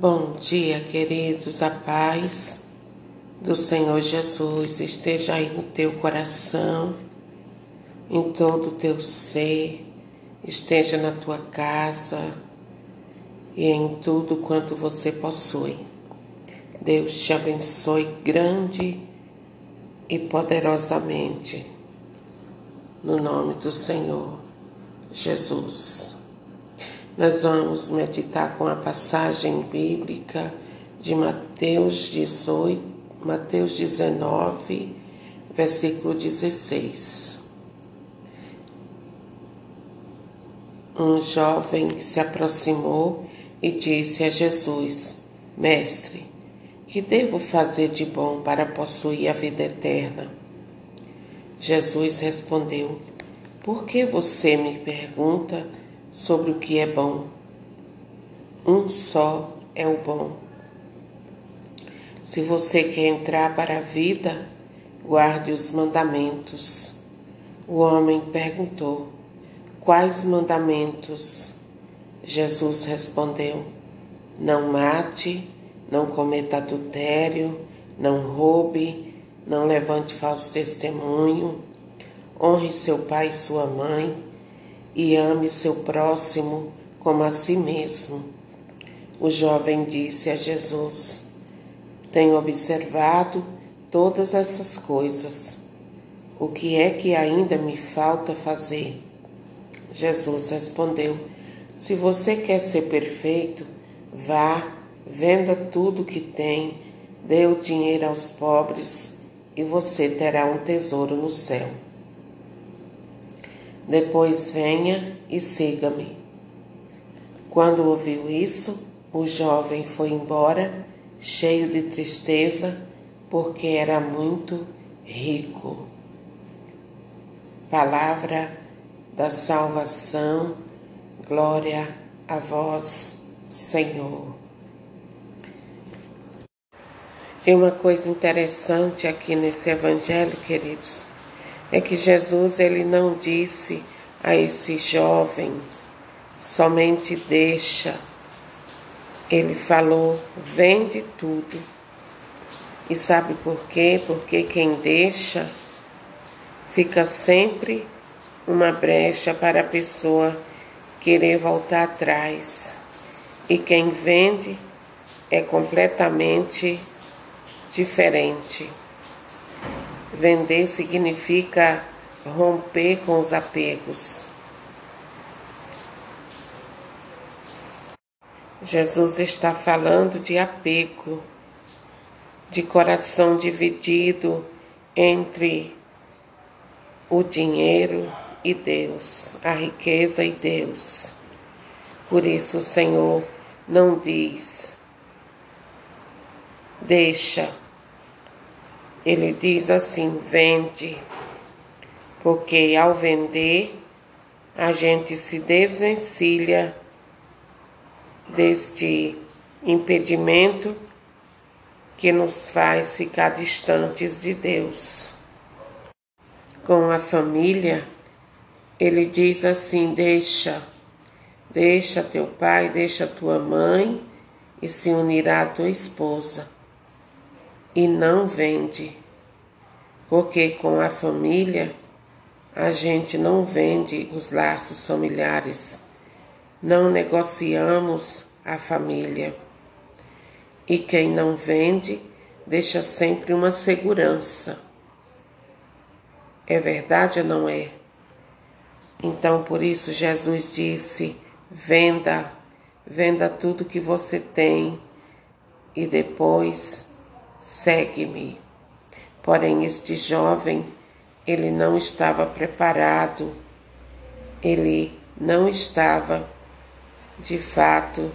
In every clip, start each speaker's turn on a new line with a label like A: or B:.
A: Bom dia, queridos. A paz do Senhor Jesus esteja aí no teu coração, em todo o teu ser, esteja na tua casa e em tudo quanto você possui. Deus te abençoe grande e poderosamente, no nome do Senhor Jesus. Nós vamos meditar com a passagem bíblica de Mateus 18, Mateus 19, versículo 16. Um jovem se aproximou e disse a Jesus: Mestre, que devo fazer de bom para possuir a vida eterna? Jesus respondeu: Por que você me pergunta? Sobre o que é bom. Um só é o bom. Se você quer entrar para a vida, guarde os mandamentos. O homem perguntou: Quais mandamentos? Jesus respondeu: Não mate, não cometa adultério, não roube, não levante falso testemunho, honre seu pai e sua mãe e ame seu próximo como a si mesmo. O jovem disse a Jesus: Tenho observado todas essas coisas. O que é que ainda me falta fazer? Jesus respondeu: Se você quer ser perfeito, vá, venda tudo que tem, dê o dinheiro aos pobres e você terá um tesouro no céu. Depois venha e siga-me. Quando ouviu isso, o jovem foi embora, cheio de tristeza, porque era muito rico. Palavra da salvação, glória a vós, Senhor. E uma coisa interessante aqui nesse evangelho, queridos, é que Jesus ele não disse a esse jovem somente deixa. Ele falou: vende tudo. E sabe por quê? Porque quem deixa fica sempre uma brecha para a pessoa querer voltar atrás. E quem vende é completamente diferente. Vender significa romper com os apegos. Jesus está falando de apego, de coração dividido entre o dinheiro e Deus, a riqueza e Deus. Por isso o Senhor não diz, deixa ele diz assim: vende, porque ao vender a gente se desvencilha deste impedimento que nos faz ficar distantes de Deus. Com a família, ele diz assim: deixa, deixa teu pai, deixa tua mãe e se unirá à tua esposa e não vende, porque com a família a gente não vende os laços familiares, não negociamos a família. E quem não vende deixa sempre uma segurança. É verdade ou não é? Então por isso Jesus disse: venda, venda tudo que você tem e depois segue-me. Porém, este jovem, ele não estava preparado, ele não estava, de fato,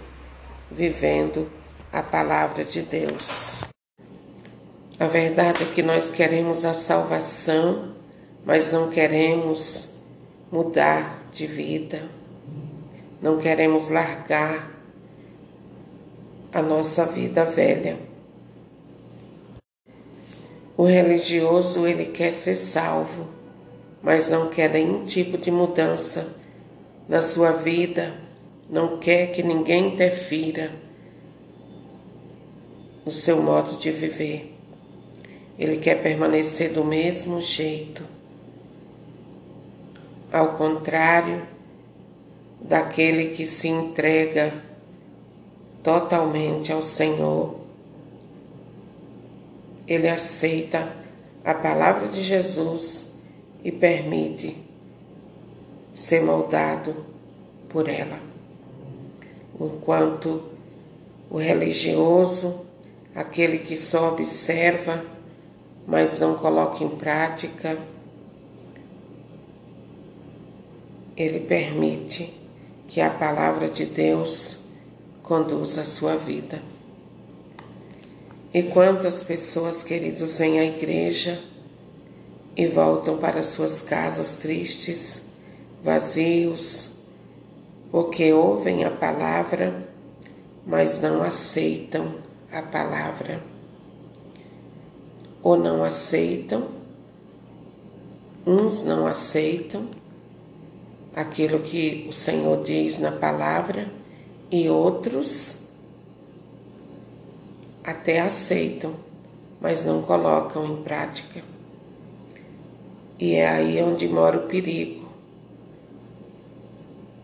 A: vivendo a palavra de Deus. A verdade é que nós queremos a salvação, mas não queremos mudar de vida, não queremos largar a nossa vida velha. O religioso ele quer ser salvo, mas não quer nenhum tipo de mudança na sua vida, não quer que ninguém interfira, no seu modo de viver. Ele quer permanecer do mesmo jeito. Ao contrário daquele que se entrega totalmente ao Senhor, ele aceita a palavra de Jesus e permite ser moldado por ela. Enquanto o religioso, aquele que só observa, mas não coloca em prática, ele permite que a palavra de Deus conduza a sua vida. E quantas pessoas, queridos, vêm à igreja e voltam para suas casas tristes, vazios, porque ouvem a palavra, mas não aceitam a palavra. Ou não aceitam, uns não aceitam aquilo que o Senhor diz na palavra, e outros até aceitam, mas não colocam em prática. E é aí onde mora o perigo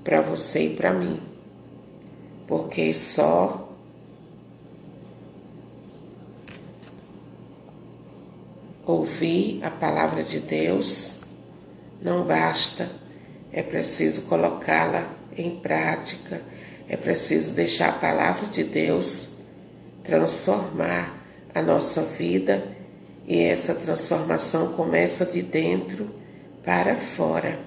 A: para você e para mim, porque só ouvir a palavra de Deus não basta, é preciso colocá-la em prática, é preciso deixar a palavra de Deus transformar a nossa vida e essa transformação começa de dentro para fora.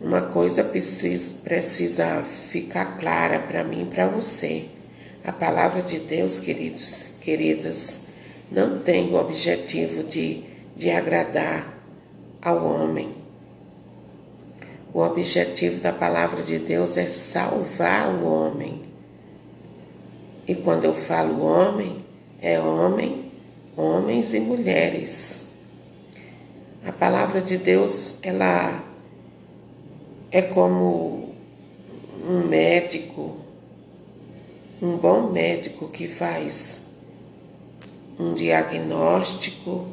A: Uma coisa precisa, precisa ficar clara para mim e para você. A palavra de Deus, queridos, queridas, não tem o objetivo de, de agradar ao homem. O objetivo da palavra de Deus é salvar o homem e quando eu falo homem, é homem, homens e mulheres. A palavra de Deus, ela é como um médico, um bom médico que faz um diagnóstico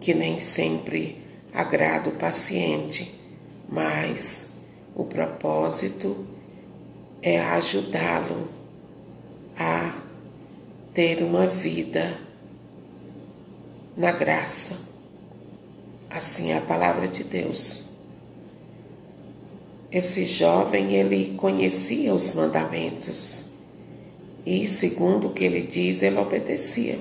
A: que nem sempre agrada o paciente, mas o propósito é ajudá-lo a ter uma vida na graça. Assim é a palavra de Deus. Esse jovem, ele conhecia os mandamentos e, segundo o que ele diz, ele obedecia.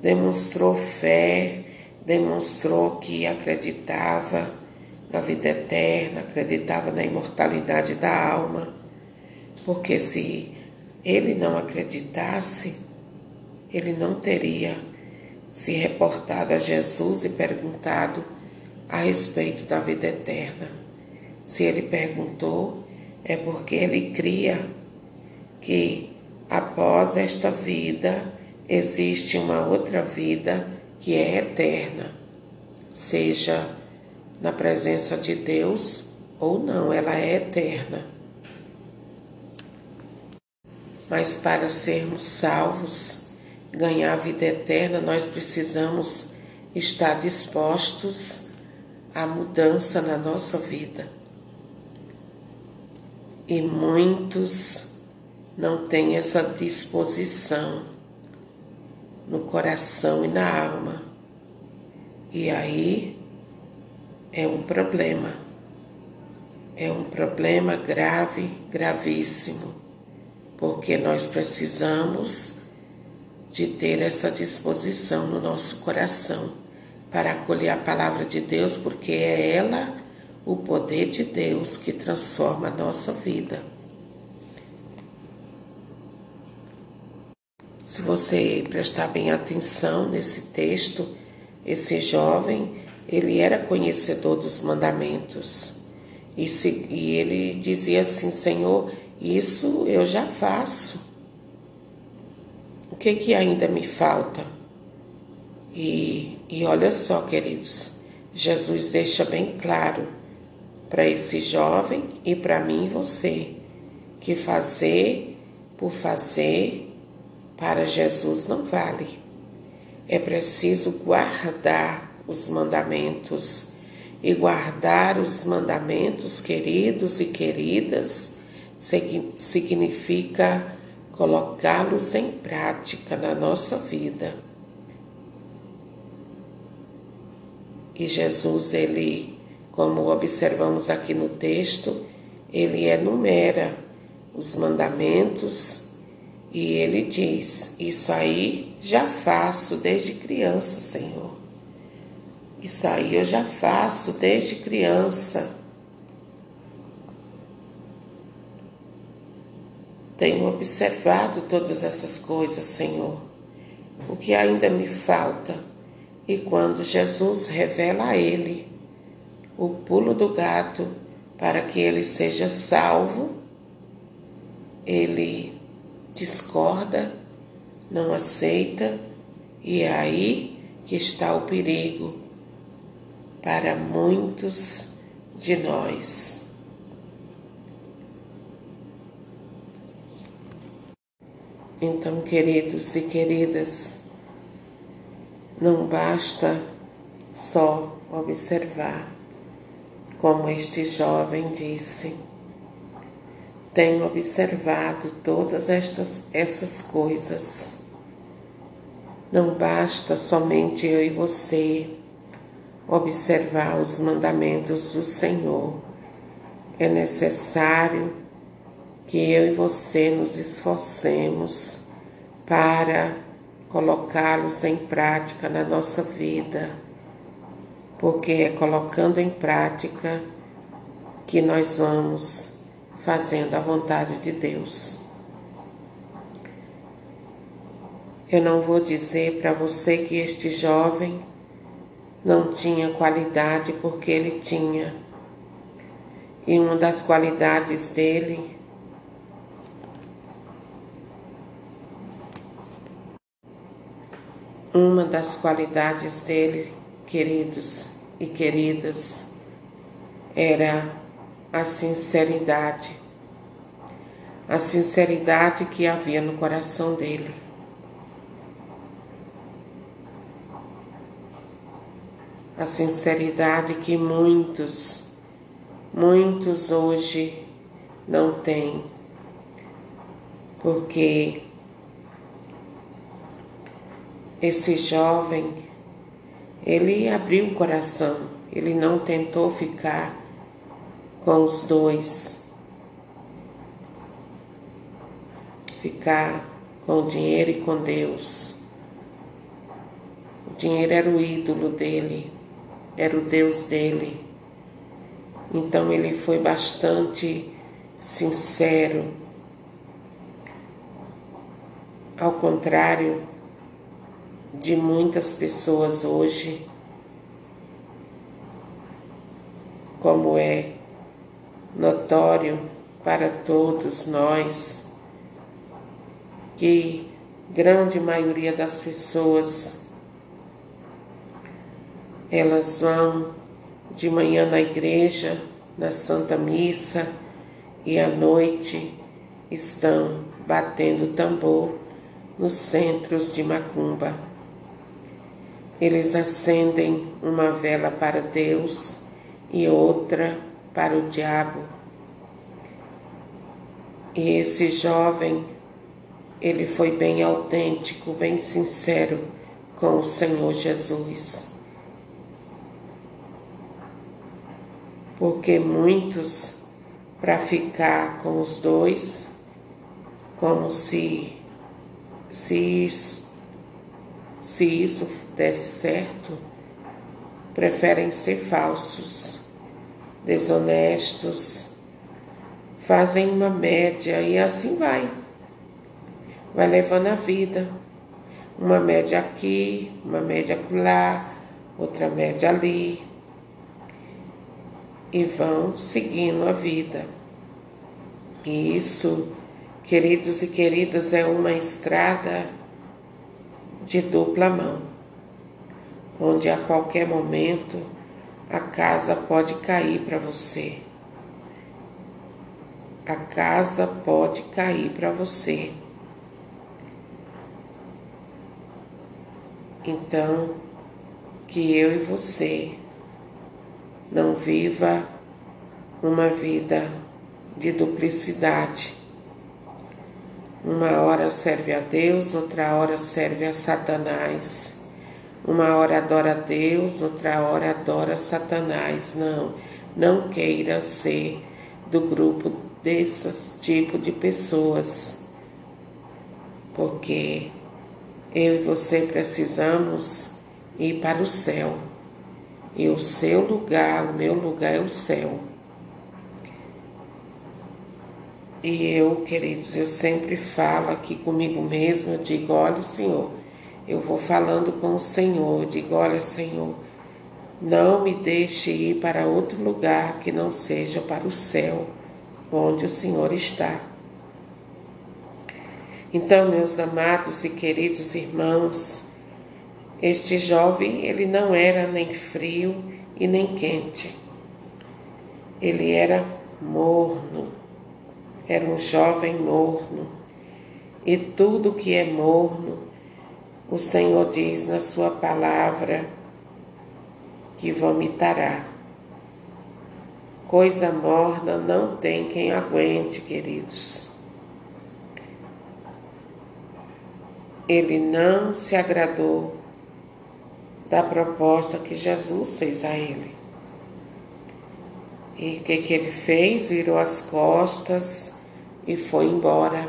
A: Demonstrou fé, demonstrou que acreditava na vida eterna, acreditava na imortalidade da alma, porque se ele não acreditasse, ele não teria se reportado a Jesus e perguntado a respeito da vida eterna. Se ele perguntou, é porque ele cria que após esta vida existe uma outra vida que é eterna, seja na presença de Deus ou não, ela é eterna. Mas para sermos salvos, ganhar a vida eterna, nós precisamos estar dispostos à mudança na nossa vida. E muitos não têm essa disposição no coração e na alma. E aí é um problema. É um problema grave, gravíssimo, porque nós precisamos de ter essa disposição no nosso coração para acolher a palavra de Deus, porque é ela o poder de Deus que transforma a nossa vida. Se você prestar bem atenção nesse texto, esse jovem ele era conhecedor dos mandamentos. E, se, e ele dizia assim: Senhor, isso eu já faço. O que, que ainda me falta? E, e olha só, queridos, Jesus deixa bem claro para esse jovem e para mim e você, que fazer por fazer para Jesus não vale. É preciso guardar os mandamentos. E guardar os mandamentos, queridos e queridas, significa colocá-los em prática na nossa vida. E Jesus, ele, como observamos aqui no texto, ele enumera os mandamentos e ele diz: Isso aí já faço desde criança, Senhor. Isso aí eu já faço desde criança. Tenho observado todas essas coisas, Senhor. O que ainda me falta? E quando Jesus revela a ele o pulo do gato para que ele seja salvo, ele discorda, não aceita, e é aí que está o perigo para muitos de nós. Então, queridos e queridas, não basta só observar, como este jovem disse. Tenho observado todas estas essas coisas. Não basta somente eu e você observar os mandamentos do Senhor. É necessário que eu e você nos esforcemos para colocá-los em prática na nossa vida, porque é colocando em prática que nós vamos fazendo a vontade de Deus. Eu não vou dizer para você que este jovem não tinha qualidade, porque ele tinha. E uma das qualidades dele Uma das qualidades dele, queridos e queridas, era a sinceridade. A sinceridade que havia no coração dele. A sinceridade que muitos, muitos hoje não têm. Porque esse jovem, ele abriu o coração, ele não tentou ficar com os dois, ficar com o dinheiro e com Deus. O dinheiro era o ídolo dele, era o Deus dele. Então ele foi bastante sincero. Ao contrário de muitas pessoas hoje, como é notório para todos nós, que grande maioria das pessoas elas vão de manhã na igreja, na Santa Missa e à noite estão batendo tambor nos centros de macumba. Eles acendem uma vela para Deus e outra para o diabo. E esse jovem, ele foi bem autêntico, bem sincero com o Senhor Jesus. Porque muitos, para ficar com os dois, como se, se, se isso desse certo, preferem ser falsos, desonestos, fazem uma média e assim vai. Vai levando a vida. Uma média aqui, uma média lá, outra média ali. E vão seguindo a vida. E isso, queridos e queridas, é uma estrada de dupla mão onde a qualquer momento a casa pode cair para você. A casa pode cair para você. Então, que eu e você não viva uma vida de duplicidade. Uma hora serve a Deus, outra hora serve a Satanás. Uma hora adora a Deus, outra hora adora Satanás. Não, não queira ser do grupo desses tipo de pessoas. Porque eu e você precisamos ir para o céu. E o seu lugar, o meu lugar é o céu. E eu, queridos, eu sempre falo aqui comigo mesmo, eu digo, olha, Senhor, eu vou falando com o Senhor, eu digo, olha, Senhor, não me deixe ir para outro lugar que não seja para o céu, onde o Senhor está. Então, meus amados e queridos irmãos, este jovem, ele não era nem frio e nem quente. Ele era morno era um jovem morno, e tudo que é morno, o Senhor diz na Sua palavra que vomitará. Coisa morna não tem quem aguente, queridos. Ele não se agradou da proposta que Jesus fez a ele. E o que, que ele fez? Virou as costas e foi embora,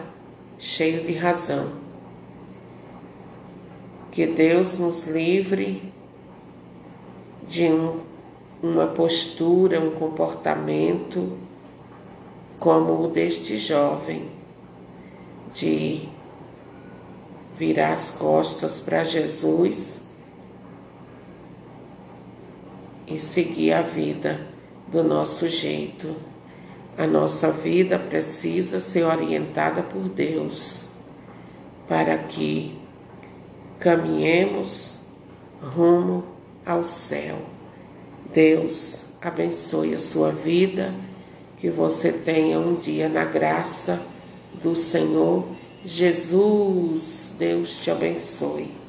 A: cheio de razão. Que Deus nos livre de um, uma postura, um comportamento como o deste jovem, de virar as costas para Jesus e seguir a vida do nosso jeito. A nossa vida precisa ser orientada por Deus para que caminhemos rumo ao céu. Deus abençoe a sua vida, que você tenha um dia na graça do Senhor Jesus. Deus te abençoe.